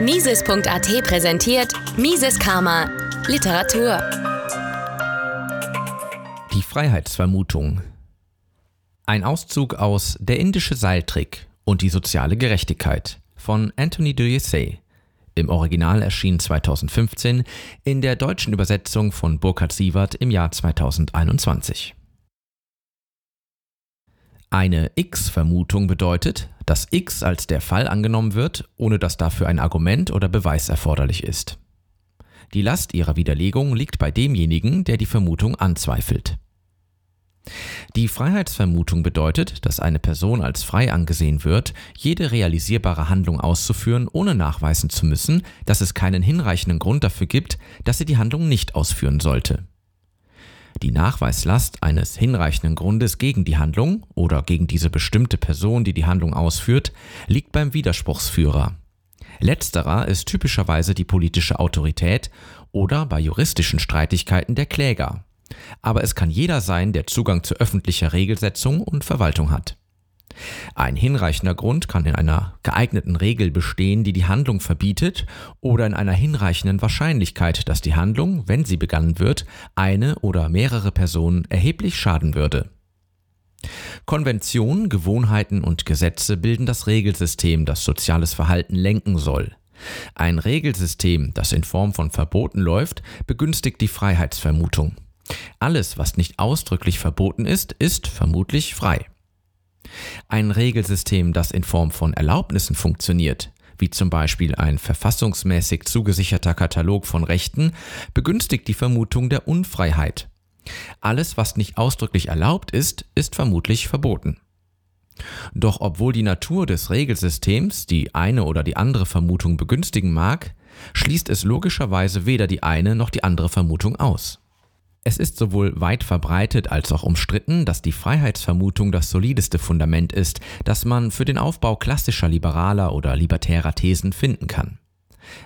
Mises.at präsentiert Mises Karma Literatur. Die Freiheitsvermutung. Ein Auszug aus Der indische Seiltrick und die soziale Gerechtigkeit von Anthony Duyessey. Im Original erschien 2015, in der deutschen Übersetzung von Burkhard Sievert im Jahr 2021. Eine X-Vermutung bedeutet, dass X als der Fall angenommen wird, ohne dass dafür ein Argument oder Beweis erforderlich ist. Die Last ihrer Widerlegung liegt bei demjenigen, der die Vermutung anzweifelt. Die Freiheitsvermutung bedeutet, dass eine Person als frei angesehen wird, jede realisierbare Handlung auszuführen, ohne nachweisen zu müssen, dass es keinen hinreichenden Grund dafür gibt, dass sie die Handlung nicht ausführen sollte. Die Nachweislast eines hinreichenden Grundes gegen die Handlung oder gegen diese bestimmte Person, die die Handlung ausführt, liegt beim Widerspruchsführer. Letzterer ist typischerweise die politische Autorität oder bei juristischen Streitigkeiten der Kläger. Aber es kann jeder sein, der Zugang zu öffentlicher Regelsetzung und Verwaltung hat. Ein hinreichender Grund kann in einer geeigneten Regel bestehen, die die Handlung verbietet, oder in einer hinreichenden Wahrscheinlichkeit, dass die Handlung, wenn sie begangen wird, eine oder mehrere Personen erheblich schaden würde. Konventionen, Gewohnheiten und Gesetze bilden das Regelsystem, das soziales Verhalten lenken soll. Ein Regelsystem, das in Form von Verboten läuft, begünstigt die Freiheitsvermutung. Alles, was nicht ausdrücklich verboten ist, ist vermutlich frei. Ein Regelsystem, das in Form von Erlaubnissen funktioniert, wie zum Beispiel ein verfassungsmäßig zugesicherter Katalog von Rechten, begünstigt die Vermutung der Unfreiheit. Alles, was nicht ausdrücklich erlaubt ist, ist vermutlich verboten. Doch obwohl die Natur des Regelsystems die eine oder die andere Vermutung begünstigen mag, schließt es logischerweise weder die eine noch die andere Vermutung aus. Es ist sowohl weit verbreitet als auch umstritten, dass die Freiheitsvermutung das solideste Fundament ist, das man für den Aufbau klassischer liberaler oder libertärer Thesen finden kann.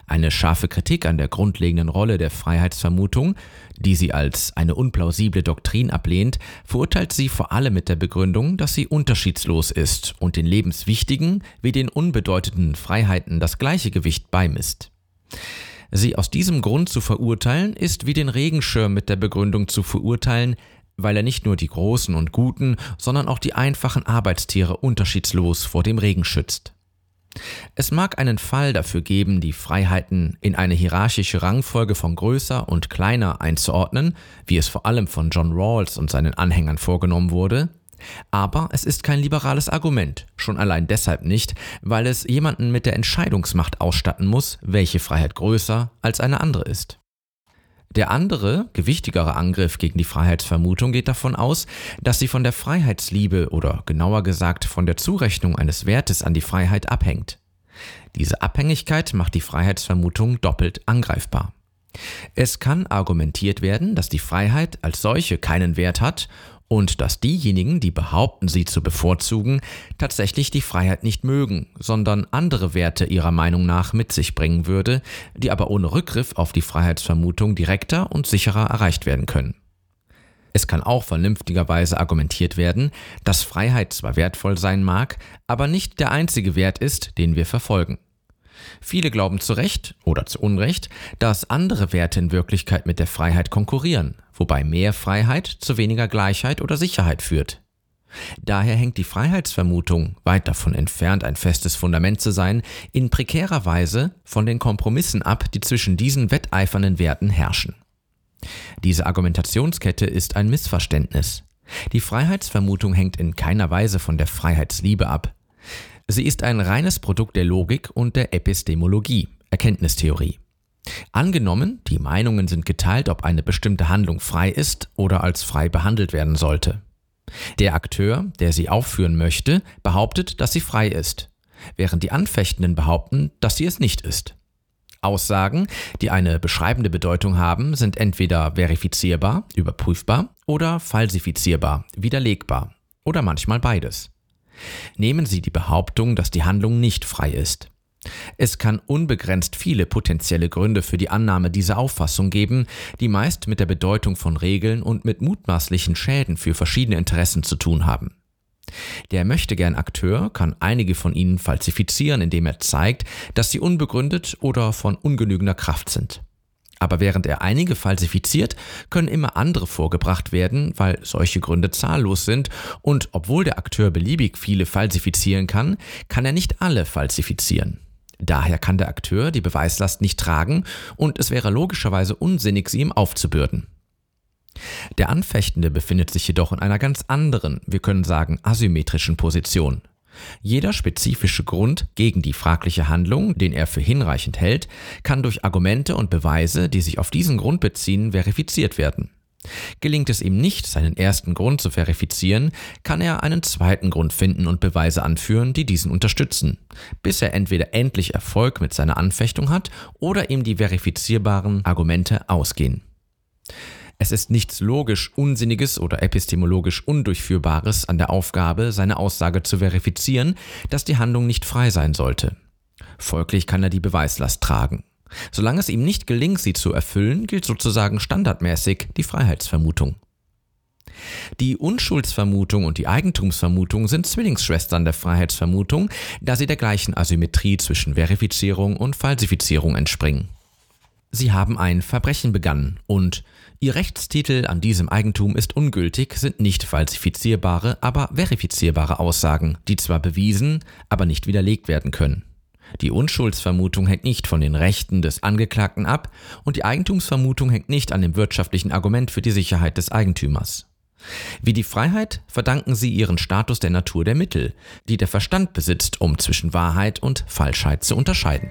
Eine scharfe Kritik an der grundlegenden Rolle der Freiheitsvermutung, die sie als eine unplausible Doktrin ablehnt, verurteilt sie vor allem mit der Begründung, dass sie unterschiedslos ist und den lebenswichtigen wie den unbedeutenden Freiheiten das gleiche Gewicht beimisst. Sie aus diesem Grund zu verurteilen, ist wie den Regenschirm mit der Begründung zu verurteilen, weil er nicht nur die Großen und Guten, sondern auch die einfachen Arbeitstiere unterschiedslos vor dem Regen schützt. Es mag einen Fall dafür geben, die Freiheiten in eine hierarchische Rangfolge von größer und kleiner einzuordnen, wie es vor allem von John Rawls und seinen Anhängern vorgenommen wurde, aber es ist kein liberales Argument, schon allein deshalb nicht, weil es jemanden mit der Entscheidungsmacht ausstatten muss, welche Freiheit größer als eine andere ist. Der andere, gewichtigere Angriff gegen die Freiheitsvermutung geht davon aus, dass sie von der Freiheitsliebe oder genauer gesagt von der Zurechnung eines Wertes an die Freiheit abhängt. Diese Abhängigkeit macht die Freiheitsvermutung doppelt angreifbar. Es kann argumentiert werden, dass die Freiheit als solche keinen Wert hat und dass diejenigen, die behaupten, sie zu bevorzugen, tatsächlich die Freiheit nicht mögen, sondern andere Werte ihrer Meinung nach mit sich bringen würde, die aber ohne Rückgriff auf die Freiheitsvermutung direkter und sicherer erreicht werden können. Es kann auch vernünftigerweise argumentiert werden, dass Freiheit zwar wertvoll sein mag, aber nicht der einzige Wert ist, den wir verfolgen. Viele glauben zu Recht oder zu Unrecht, dass andere Werte in Wirklichkeit mit der Freiheit konkurrieren, wobei mehr Freiheit zu weniger Gleichheit oder Sicherheit führt. Daher hängt die Freiheitsvermutung, weit davon entfernt ein festes Fundament zu sein, in prekärer Weise von den Kompromissen ab, die zwischen diesen wetteifernden Werten herrschen. Diese Argumentationskette ist ein Missverständnis. Die Freiheitsvermutung hängt in keiner Weise von der Freiheitsliebe ab. Sie ist ein reines Produkt der Logik und der Epistemologie, Erkenntnistheorie. Angenommen, die Meinungen sind geteilt, ob eine bestimmte Handlung frei ist oder als frei behandelt werden sollte. Der Akteur, der sie aufführen möchte, behauptet, dass sie frei ist, während die Anfechtenden behaupten, dass sie es nicht ist. Aussagen, die eine beschreibende Bedeutung haben, sind entweder verifizierbar, überprüfbar oder falsifizierbar, widerlegbar oder manchmal beides. Nehmen Sie die Behauptung, dass die Handlung nicht frei ist. Es kann unbegrenzt viele potenzielle Gründe für die Annahme dieser Auffassung geben, die meist mit der Bedeutung von Regeln und mit mutmaßlichen Schäden für verschiedene Interessen zu tun haben. Der möchtegern Akteur kann einige von ihnen falsifizieren, indem er zeigt, dass sie unbegründet oder von ungenügender Kraft sind. Aber während er einige falsifiziert, können immer andere vorgebracht werden, weil solche Gründe zahllos sind und obwohl der Akteur beliebig viele falsifizieren kann, kann er nicht alle falsifizieren. Daher kann der Akteur die Beweislast nicht tragen und es wäre logischerweise unsinnig, sie ihm aufzubürden. Der Anfechtende befindet sich jedoch in einer ganz anderen, wir können sagen asymmetrischen Position. Jeder spezifische Grund gegen die fragliche Handlung, den er für hinreichend hält, kann durch Argumente und Beweise, die sich auf diesen Grund beziehen, verifiziert werden. Gelingt es ihm nicht, seinen ersten Grund zu verifizieren, kann er einen zweiten Grund finden und Beweise anführen, die diesen unterstützen, bis er entweder endlich Erfolg mit seiner Anfechtung hat oder ihm die verifizierbaren Argumente ausgehen. Es ist nichts logisch Unsinniges oder epistemologisch Undurchführbares an der Aufgabe, seine Aussage zu verifizieren, dass die Handlung nicht frei sein sollte. Folglich kann er die Beweislast tragen. Solange es ihm nicht gelingt, sie zu erfüllen, gilt sozusagen standardmäßig die Freiheitsvermutung. Die Unschuldsvermutung und die Eigentumsvermutung sind Zwillingsschwestern der Freiheitsvermutung, da sie der gleichen Asymmetrie zwischen Verifizierung und Falsifizierung entspringen. Sie haben ein Verbrechen begangen und Ihr Rechtstitel an diesem Eigentum ist ungültig, sind nicht falsifizierbare, aber verifizierbare Aussagen, die zwar bewiesen, aber nicht widerlegt werden können. Die Unschuldsvermutung hängt nicht von den Rechten des Angeklagten ab und die Eigentumsvermutung hängt nicht an dem wirtschaftlichen Argument für die Sicherheit des Eigentümers. Wie die Freiheit verdanken sie ihren Status der Natur der Mittel, die der Verstand besitzt, um zwischen Wahrheit und Falschheit zu unterscheiden.